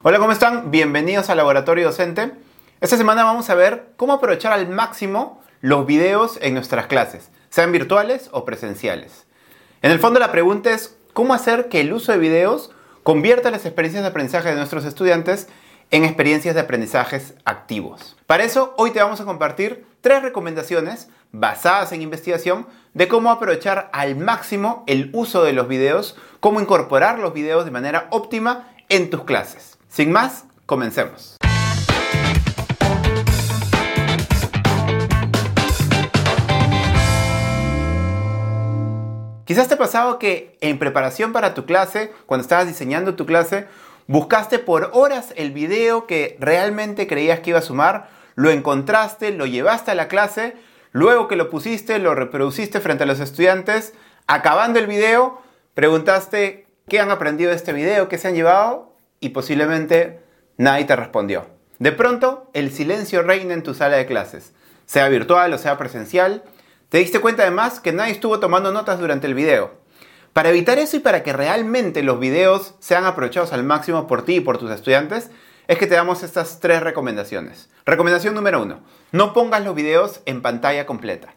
Hola, ¿cómo están? Bienvenidos al Laboratorio Docente. Esta semana vamos a ver cómo aprovechar al máximo los videos en nuestras clases, sean virtuales o presenciales. En el fondo la pregunta es cómo hacer que el uso de videos convierta las experiencias de aprendizaje de nuestros estudiantes en experiencias de aprendizajes activos. Para eso, hoy te vamos a compartir tres recomendaciones basadas en investigación de cómo aprovechar al máximo el uso de los videos, cómo incorporar los videos de manera óptima en tus clases. Sin más, comencemos. Quizás te ha pasado que en preparación para tu clase, cuando estabas diseñando tu clase, buscaste por horas el video que realmente creías que iba a sumar, lo encontraste, lo llevaste a la clase, luego que lo pusiste, lo reproduciste frente a los estudiantes, acabando el video, preguntaste qué han aprendido de este video, qué se han llevado y posiblemente nadie te respondió. De pronto, el silencio reina en tu sala de clases, sea virtual o sea presencial. Te diste cuenta además que nadie estuvo tomando notas durante el video. Para evitar eso y para que realmente los videos sean aprovechados al máximo por ti y por tus estudiantes, es que te damos estas tres recomendaciones. Recomendación número uno, no pongas los videos en pantalla completa.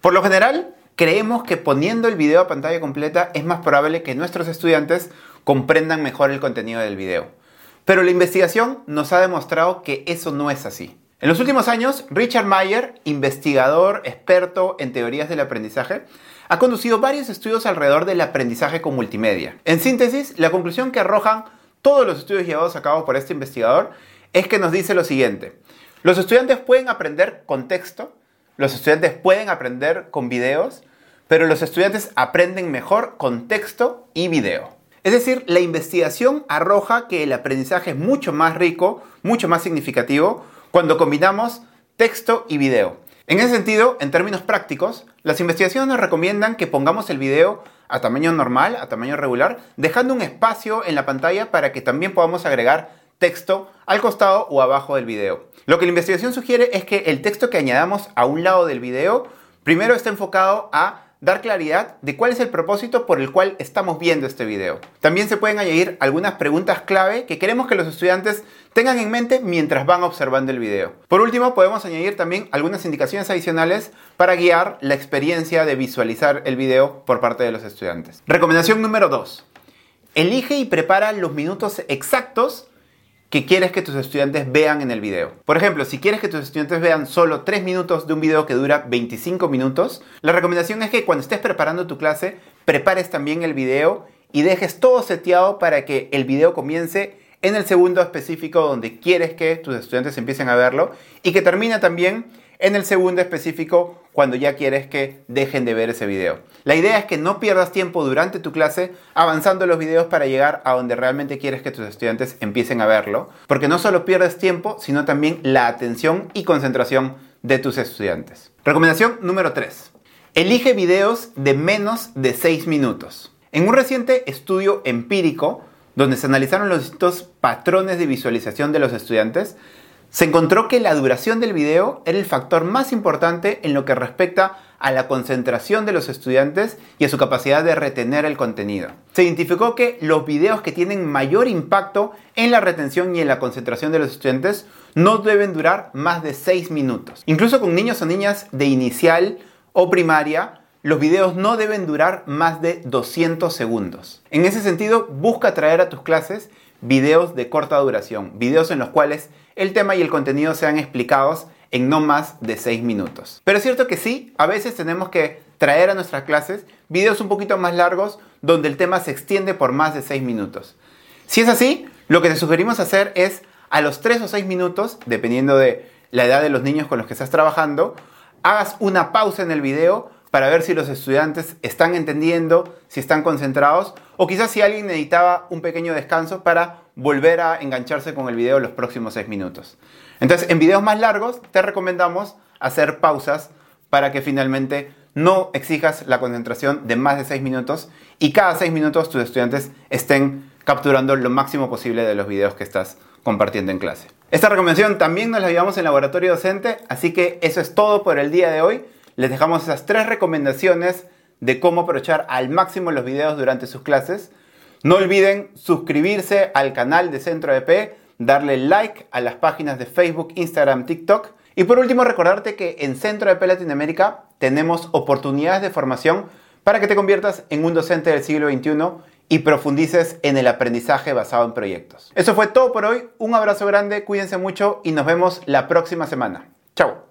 Por lo general, creemos que poniendo el video a pantalla completa es más probable que nuestros estudiantes comprendan mejor el contenido del video. Pero la investigación nos ha demostrado que eso no es así. En los últimos años, Richard Mayer, investigador experto en teorías del aprendizaje, ha conducido varios estudios alrededor del aprendizaje con multimedia. En síntesis, la conclusión que arrojan todos los estudios llevados a cabo por este investigador es que nos dice lo siguiente. Los estudiantes pueden aprender con texto, los estudiantes pueden aprender con videos, pero los estudiantes aprenden mejor con texto y video. Es decir, la investigación arroja que el aprendizaje es mucho más rico, mucho más significativo, cuando combinamos texto y video. En ese sentido, en términos prácticos, las investigaciones nos recomiendan que pongamos el video a tamaño normal, a tamaño regular, dejando un espacio en la pantalla para que también podamos agregar texto al costado o abajo del video. Lo que la investigación sugiere es que el texto que añadamos a un lado del video primero está enfocado a dar claridad de cuál es el propósito por el cual estamos viendo este video. También se pueden añadir algunas preguntas clave que queremos que los estudiantes tengan en mente mientras van observando el video. Por último, podemos añadir también algunas indicaciones adicionales para guiar la experiencia de visualizar el video por parte de los estudiantes. Recomendación número 2. Elige y prepara los minutos exactos que quieres que tus estudiantes vean en el video. Por ejemplo, si quieres que tus estudiantes vean solo 3 minutos de un video que dura 25 minutos, la recomendación es que cuando estés preparando tu clase, prepares también el video y dejes todo seteado para que el video comience en el segundo específico donde quieres que tus estudiantes empiecen a verlo y que termine también en el segundo específico cuando ya quieres que dejen de ver ese video. La idea es que no pierdas tiempo durante tu clase avanzando los videos para llegar a donde realmente quieres que tus estudiantes empiecen a verlo, porque no solo pierdes tiempo, sino también la atención y concentración de tus estudiantes. Recomendación número 3. Elige videos de menos de 6 minutos. En un reciente estudio empírico, donde se analizaron los distintos patrones de visualización de los estudiantes, se encontró que la duración del video era el factor más importante en lo que respecta a la concentración de los estudiantes y a su capacidad de retener el contenido. Se identificó que los videos que tienen mayor impacto en la retención y en la concentración de los estudiantes no deben durar más de 6 minutos. Incluso con niños o niñas de inicial o primaria, los videos no deben durar más de 200 segundos. En ese sentido, busca traer a tus clases videos de corta duración, videos en los cuales el tema y el contenido sean explicados en no más de 6 minutos. Pero es cierto que sí, a veces tenemos que traer a nuestras clases videos un poquito más largos donde el tema se extiende por más de 6 minutos. Si es así, lo que te sugerimos hacer es a los 3 o 6 minutos, dependiendo de la edad de los niños con los que estás trabajando, hagas una pausa en el video para ver si los estudiantes están entendiendo, si están concentrados, o quizás si alguien necesitaba un pequeño descanso para volver a engancharse con el video los próximos 6 minutos. Entonces, en videos más largos te recomendamos hacer pausas para que finalmente no exijas la concentración de más de 6 minutos y cada 6 minutos tus estudiantes estén capturando lo máximo posible de los videos que estás compartiendo en clase. Esta recomendación también nos la llevamos en laboratorio docente, así que eso es todo por el día de hoy les dejamos esas tres recomendaciones de cómo aprovechar al máximo los videos durante sus clases. No olviden suscribirse al canal de Centro EP, darle like a las páginas de Facebook, Instagram, TikTok. Y por último, recordarte que en Centro EP Latinoamérica tenemos oportunidades de formación para que te conviertas en un docente del siglo XXI y profundices en el aprendizaje basado en proyectos. Eso fue todo por hoy. Un abrazo grande, cuídense mucho y nos vemos la próxima semana. Chao.